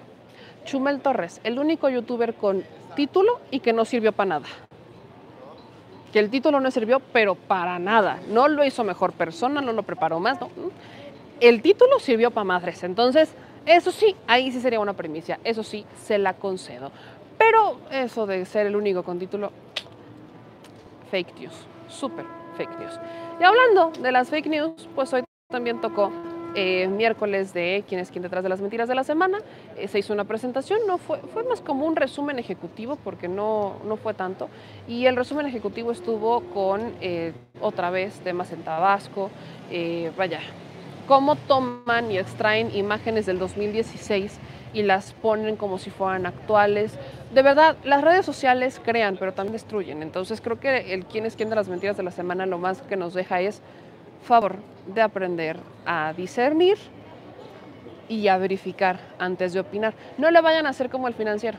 Chumel Torres, el único youtuber con título y que no sirvió para nada que el título no sirvió, pero para nada. No lo hizo mejor persona, no lo preparó más. No. El título sirvió para madres. Entonces, eso sí, ahí sí sería una primicia. Eso sí, se la concedo. Pero eso de ser el único con título, fake news. Súper fake news. Y hablando de las fake news, pues hoy también tocó eh, miércoles de quién es quién detrás de las mentiras de la semana. Eh, se hizo una presentación, no fue, fue más como un resumen ejecutivo porque no, no fue tanto. Y el resumen ejecutivo estuvo con eh, otra vez temas en Tabasco, vaya, cómo toman y extraen imágenes del 2016 y las ponen como si fueran actuales. De verdad, las redes sociales crean, pero también destruyen. Entonces creo que el quién es quién de las mentiras de la semana lo más que nos deja es favor de aprender a discernir y a verificar antes de opinar. No le vayan a hacer como el financiero,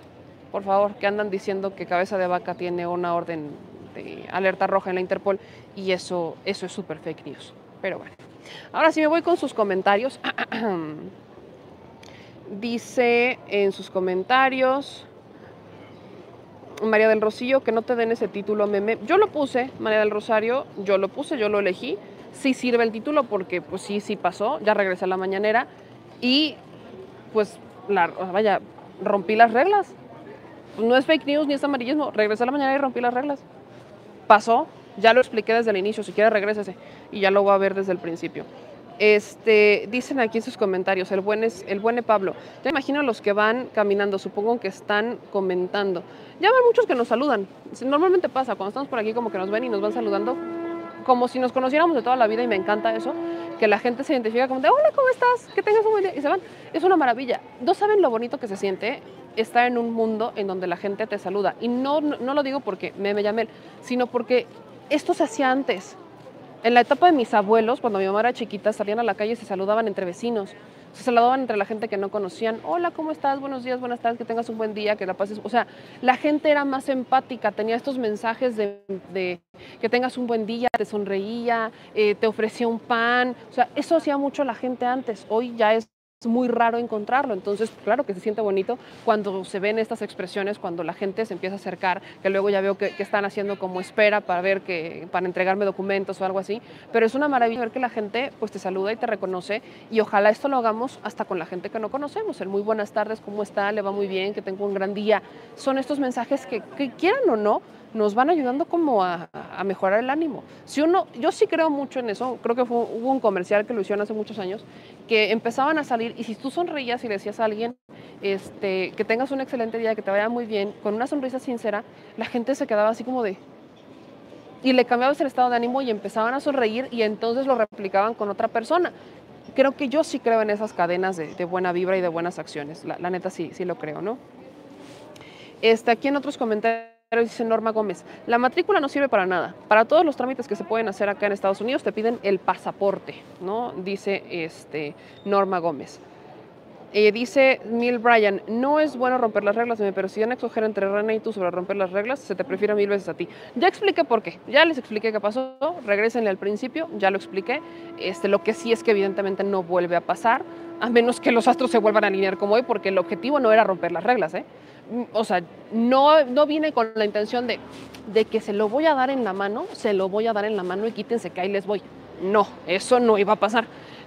por favor, que andan diciendo que Cabeza de Vaca tiene una orden de alerta roja en la Interpol y eso, eso es súper fake news. Pero bueno, ahora sí me voy con sus comentarios. Dice en sus comentarios María del Rosillo que no te den ese título meme. Yo lo puse, María del Rosario, yo lo puse, yo lo elegí sí sirve el título porque pues sí, sí pasó, ya regresé a la mañanera y pues la, vaya, rompí las reglas. No es fake news ni es amarillismo, regresé a la mañana y rompí las reglas. Pasó, ya lo expliqué desde el inicio, si quiere regrésese y ya lo voy a ver desde el principio. Este, dicen aquí en sus comentarios, el buen, es, el buen Pablo. Ya imagino los que van caminando, supongo que están comentando. Ya van muchos que nos saludan. Normalmente pasa, cuando estamos por aquí como que nos ven y nos van saludando como si nos conociéramos de toda la vida y me encanta eso, que la gente se identifica como de, hola, ¿cómo estás? Que tengas un buen día y se van. Es una maravilla. ¿No saben lo bonito que se siente estar en un mundo en donde la gente te saluda? Y no, no, lo digo porque me, me llamé, sino porque esto se hacía antes. En la etapa de mis abuelos, cuando mi mamá era chiquita, salían a la calle y se saludaban entre vecinos se saludaban entre la gente que no conocían. Hola, ¿cómo estás? Buenos días, buenas tardes, que tengas un buen día, que la pases. O sea, la gente era más empática, tenía estos mensajes de, que tengas un buen día, te sonreía, eh, te ofrecía un pan. O sea, eso hacía mucho la gente antes. Hoy ya es es muy raro encontrarlo. Entonces, claro que se siente bonito cuando se ven estas expresiones, cuando la gente se empieza a acercar, que luego ya veo que, están haciendo como espera para ver que, para entregarme documentos o algo así. Pero es una maravilla ver que la gente pues te saluda y te reconoce y ojalá esto lo hagamos hasta con la gente que no conocemos. El muy buenas tardes, ¿cómo está? Le va muy bien, que tengo un gran día. Son estos mensajes que, que quieran o no, nos van ayudando como a, mejorar el ánimo. Si uno, yo sí creo mucho en eso, creo que hubo un comercial que lo hicieron hace muchos años, que empezaban a salir y si tú sonreías y le decías a alguien este, que tengas un excelente día, que te vaya muy bien, con una sonrisa sincera, la gente se quedaba así como de... Y le cambiabas el estado de ánimo y empezaban a sonreír y entonces lo replicaban con otra persona. Creo que yo sí creo en esas cadenas de, buena vibra y de buenas acciones. La, la, neta sí, sí lo creo, ¿no? Este, aquí en otros comentarios dice Norma Gómez, la matrícula no sirve para nada. Para todos los trámites que se pueden hacer acá en Estados Unidos te piden el pasaporte, ¿no? Dice este, Norma Gómez. Eh, dice Neil Bryan, no es bueno romper las reglas, pero si han exagero entre René y tú sobre romper las reglas, se te prefiere mil veces a ti. Ya expliqué por qué, ya les expliqué qué pasó, regresenle al principio, ya lo expliqué. Este, lo que sí es que evidentemente no vuelve a pasar, a menos que los astros se vuelvan a alinear como hoy, porque el objetivo no era romper las reglas, ¿eh? O sea, no, no viene con la intención de, de que se lo voy a dar en la mano, se lo voy a dar en la mano y quítense que ahí les voy. No, eso no iba a pasar.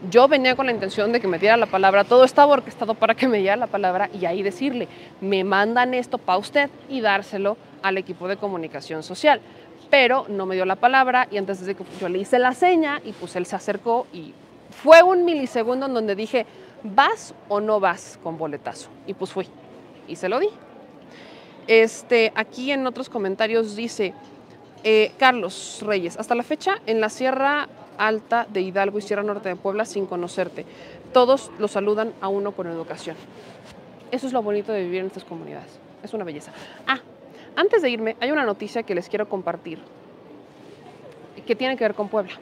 Yo venía con la intención de que me diera la palabra, todo estaba orquestado para que me diera la palabra y ahí decirle, me mandan esto para usted y dárselo al equipo de comunicación social. Pero no me dio la palabra y antes yo le hice la seña y pues él se acercó y fue un milisegundo en donde dije, ¿vas o no vas con boletazo? Y pues fui y se lo di. Este, aquí en otros comentarios dice, eh, Carlos Reyes, hasta la fecha en la Sierra Alta de Hidalgo y Sierra Norte de Puebla sin conocerte. Todos lo saludan a uno con educación. Eso es lo bonito de vivir en estas comunidades. Es una belleza. Ah, antes de irme, hay una noticia que les quiero compartir que tiene que ver con Puebla.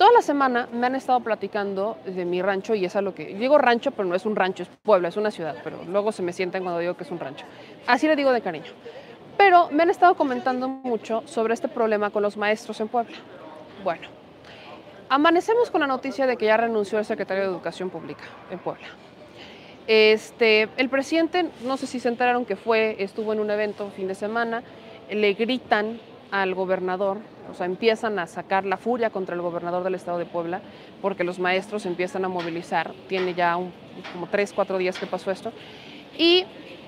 Toda la semana me han estado platicando de mi rancho y es a lo que digo rancho, pero no es un rancho, es pueblo, es una ciudad, pero luego se me sienten cuando digo que es un rancho. Así le digo de cariño. Pero me han estado comentando mucho sobre este problema con los maestros en Puebla. Bueno, amanecemos con la noticia de que ya renunció el secretario de Educación Pública en Puebla. Este, el presidente, no sé si se enteraron que fue, estuvo en un evento fin de semana, le gritan al gobernador, o sea, empiezan a sacar la furia contra el gobernador del estado de Puebla, porque los maestros empiezan a movilizar, tiene ya como tres, cuatro días que pasó esto, y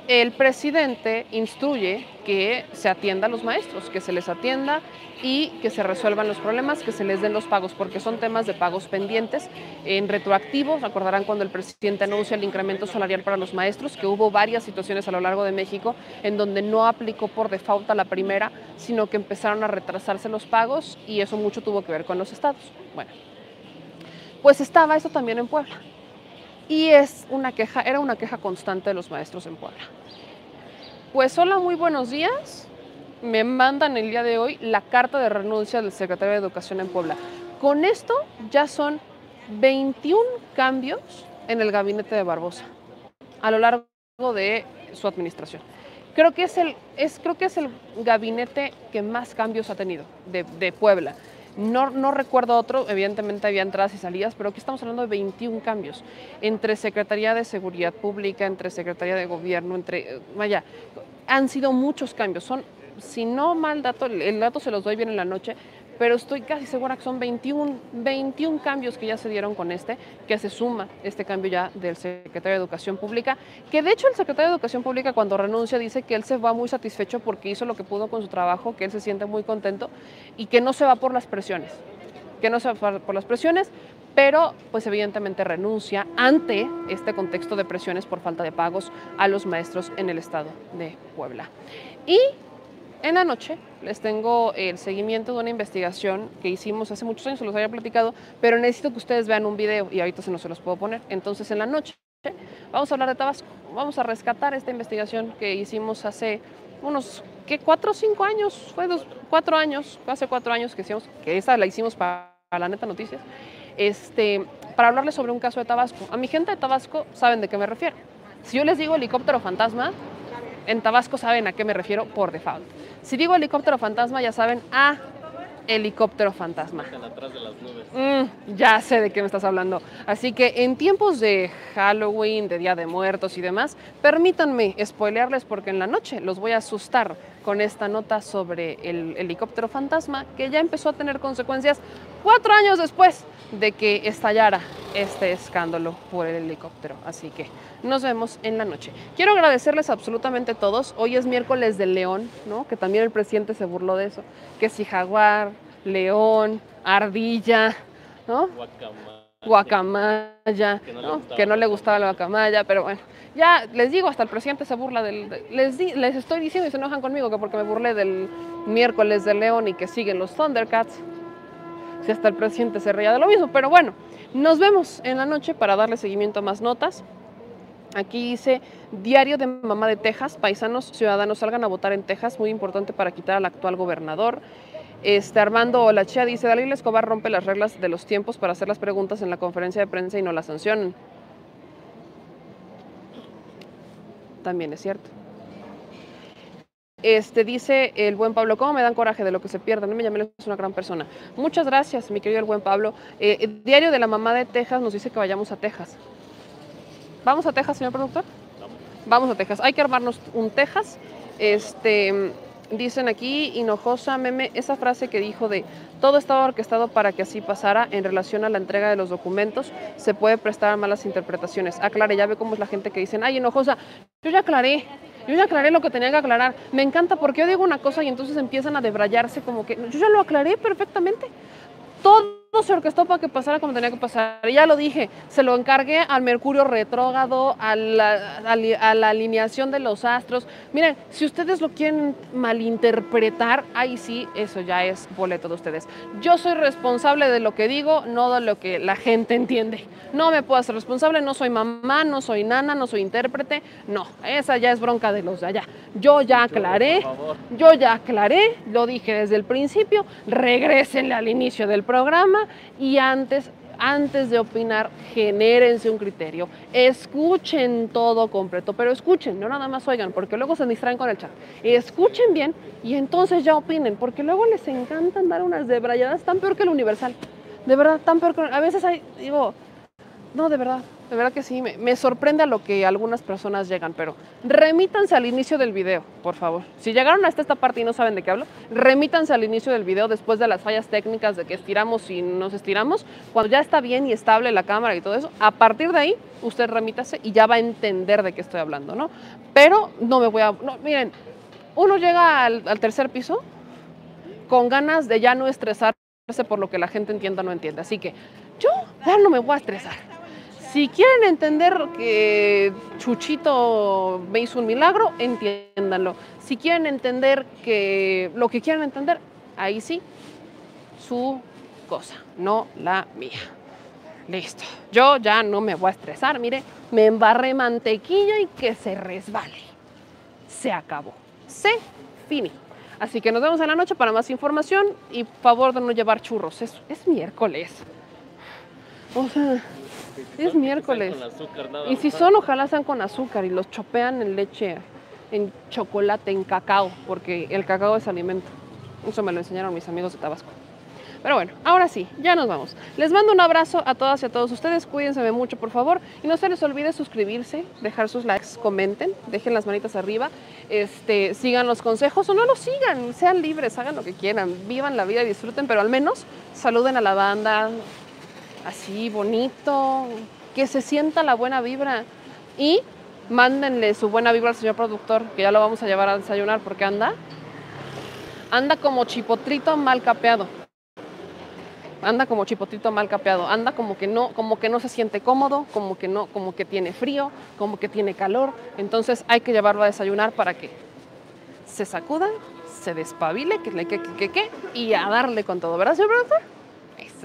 el presidente instruye que se atienda a los maestros, que se les atienda y que se resuelvan los problemas, que se les den los pagos, porque son temas de pagos pendientes. En retroactivo, recordarán cuando el presidente anuncia el incremento salarial para los maestros, que hubo varias situaciones a lo largo de México en donde no aplicó por default la primera, sino que empezaron a retrasarse los pagos y eso mucho tuvo que ver con los estados. Bueno, pues estaba eso también en Puebla y es una queja, era una queja constante de los maestros en Puebla. Pues hola, muy buenos días. Me mandan el día de hoy la carta de renuncia del secretario de Educación en Puebla. Con esto ya son 21 cambios en el gabinete de Barbosa a lo largo de su administración. Creo que es el, es, creo que es el gabinete que más cambios ha tenido de, de Puebla. No, no, recuerdo otro, evidentemente había entradas y salidas, pero aquí estamos hablando de 21 cambios entre Secretaría de Seguridad Pública, entre Secretaría de Gobierno, entre, vaya, han sido muchos cambios. Son, si no mal dato, el dato se los doy bien en la noche, pero estoy casi segura que son 21, 21 cambios que ya se dieron con este, que se suma este cambio ya del secretario de Educación Pública, que de hecho el secretario de Educación Pública cuando renuncia dice que él se va muy satisfecho porque hizo lo que pudo con su trabajo, que él se siente muy contento y que no se va por las presiones, que no se va por las presiones, pero pues evidentemente renuncia ante este contexto de presiones por falta de pagos a los maestros en el estado de Puebla. Y en la noche les tengo el seguimiento de una investigación que hicimos hace muchos años, se los había platicado, pero necesito que ustedes vean un video y ahorita se no se los puedo poner. Entonces en la noche vamos a hablar de Tabasco, vamos a rescatar esta investigación que hicimos hace unos. ¿Cuatro o cinco años? Fue dos, cuatro años, hace cuatro años que hicimos, que esa la hicimos para, la neta noticias, este, para hablarles sobre un caso de Tabasco. A mi gente de Tabasco saben de qué me refiero. Si yo les digo helicóptero fantasma, en Tabasco saben a qué me refiero por default. Si digo helicóptero fantasma, ya saben a helicóptero fantasma. Atrás de las nubes. Mm, ya sé de qué me estás hablando. Así que en tiempos de Halloween, de Día de Muertos y demás, permítanme spoilearles porque en la noche los voy a asustar con esta nota sobre el helicóptero fantasma que ya empezó a tener consecuencias cuatro años después de que estallara este escándalo por el helicóptero. Así que nos vemos en la noche. Quiero agradecerles absolutamente a todos. Hoy es miércoles del león, ¿no? Que también el presidente se burló de eso. Que si jaguar, león, ardilla, ¿no? Guacamaya. Guacamaya, Que no le ¿no? gustaba que no la le gustaba la guacamaya, pero bueno, ya les digo, hasta el presidente se burla del... de- les, di- les estoy diciendo y se enojan conmigo que porque me burlé del miércoles del león y que siguen los Thundercats. Si hasta el presidente se reía de lo mismo, pero bueno, nos vemos en la noche para darle seguimiento a más notas. Aquí dice Diario de Mamá de Texas, paisanos ciudadanos salgan a votar en Texas, muy importante para quitar al actual gobernador. Este Armando Olachea dice, Dalila Escobar rompe las reglas de los tiempos para hacer las preguntas en la conferencia de prensa y no las sancionan. También es cierto. Este dice el buen Pablo, ¿cómo me dan coraje de lo que se pierde? No me llamé, es una gran persona. Muchas gracias, mi querido el buen Pablo. Eh, el diario de la mamá de Texas nos dice que vayamos a Texas. ¿Vamos a Texas, señor productor? Vamos. Vamos a Texas. Hay que armarnos un Texas. Este, dicen aquí, Hinojosa, meme, esa frase que dijo de todo estaba orquestado para que así pasara en relación a la entrega de los documentos, se puede prestar a malas interpretaciones. Aclare, ya ve cómo es la gente que dicen, ay, Hinojosa, yo ya aclaré. Yo ya aclaré lo que tenía que aclarar. Me encanta porque yo digo una cosa y entonces empiezan a debrayarse como que yo ya lo aclaré perfectamente. Todo se orquestó para que pasara como tenía que pasar. Ya lo dije, se lo encargué al Mercurio retrógrado, a la, a la alineación de los astros. Miren, si ustedes lo quieren malinterpretar, ahí sí, eso ya es boleto de ustedes. Yo soy responsable de lo que digo, no de lo que la gente entiende. No me puedo hacer responsable, no soy mamá, no soy nana, no soy intérprete. No, esa ya es bronca de los de allá. Yo ya aclaré. Yo ya aclaré, lo dije desde el principio, regrésenle al inicio del programa, y antes antes de opinar, genérense un criterio, escuchen todo completo, pero escuchen, no nada más oigan, porque luego se distraen con el chat. Escuchen bien y entonces ya opinen, porque luego les encantan dar unas debrayadas tan peor que el universal. De verdad, tan peor que... A veces hay, digo, no, de verdad, de verdad que sí, me, sorprende a lo que algunas personas llegan, pero remítanse al inicio del video, por favor. Si llegaron hasta esta parte y no saben de qué hablo, remítanse al inicio del video después de las fallas técnicas de que estiramos y nos estiramos. Cuando ya está bien y estable la cámara y todo eso, a partir de ahí, usted remítase y ya va a entender de qué estoy hablando, ¿no? Pero no me voy a... No, miren, uno llega al, al tercer piso con ganas de ya no estresarse por lo que la gente entienda o no entiende. Así que yo ya no me voy a estresar si quieren entender que Chuchito me hizo un milagro, entiéndanlo. Si quieren entender que lo que quieren entender, ahí sí, su cosa, no la mía. Listo. Yo ya no me voy a estresar. Mire, me embarré mantequilla y que se resbale. Se acabó. Se fini. Así que nos vemos en la noche para más información y favor de no llevar churros. Es, es miércoles. O sea, es miércoles. Y si son, ojalá sean con azúcar y los chopean en leche, en chocolate, en cacao, porque el cacao es alimento. Eso me lo enseñaron mis amigos de Tabasco. Pero bueno, ahora sí, ya nos vamos. Les mando un abrazo a todas y a todos ustedes. Cuídense mucho, por favor. Y no se les olvide suscribirse, dejar sus likes, comenten, dejen las manitas arriba, este, sigan los consejos o no los sigan. Sean libres, hagan lo que quieran, vivan la vida y disfruten, pero al menos saluden a la banda, así bonito, que se sienta la buena vibra. Y mándenle su buena vibra al señor productor, que ya lo vamos a llevar a desayunar porque anda, anda como chipotrito mal capeado. Anda como chipotrito mal capeado, anda como que no, como que no se siente cómodo, como que no, como que tiene frío, como que tiene calor. Entonces hay que llevarlo a desayunar para que se sacuda, se despabile, que le que, que, que, y a darle con todo, ¿verdad, señor productor?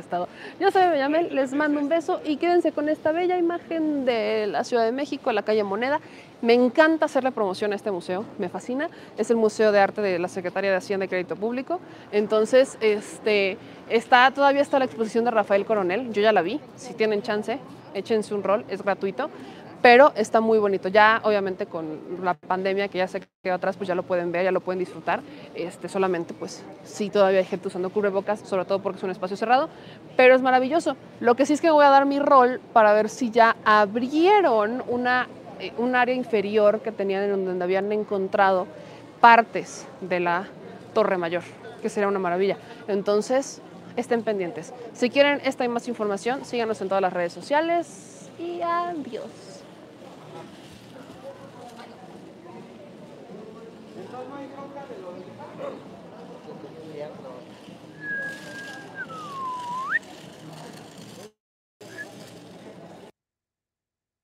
Estado. Yo soy Bellamel, les mando un beso y quédense con esta bella imagen de la Ciudad de México, la calle Moneda. Me encanta hacerle promoción a este museo, me fascina. Es el Museo de Arte de la Secretaría de Hacienda y Crédito Público. Entonces, este, está, todavía está la exposición de Rafael Coronel, yo ya la vi. Si tienen chance, échense un rol, es gratuito pero está muy bonito. Ya obviamente con la pandemia que ya se quedó atrás, pues ya lo pueden ver, ya lo pueden disfrutar. Este, solamente pues sí todavía hay gente usando cubrebocas, sobre todo porque es un espacio cerrado, pero es maravilloso. Lo que sí es que voy a dar mi rol para ver si ya abrieron una, eh, un área inferior que tenían en donde habían encontrado partes de la Torre Mayor, que sería una maravilla. Entonces, estén pendientes. Si quieren esta y más información, síganos en todas las redes sociales y adiós.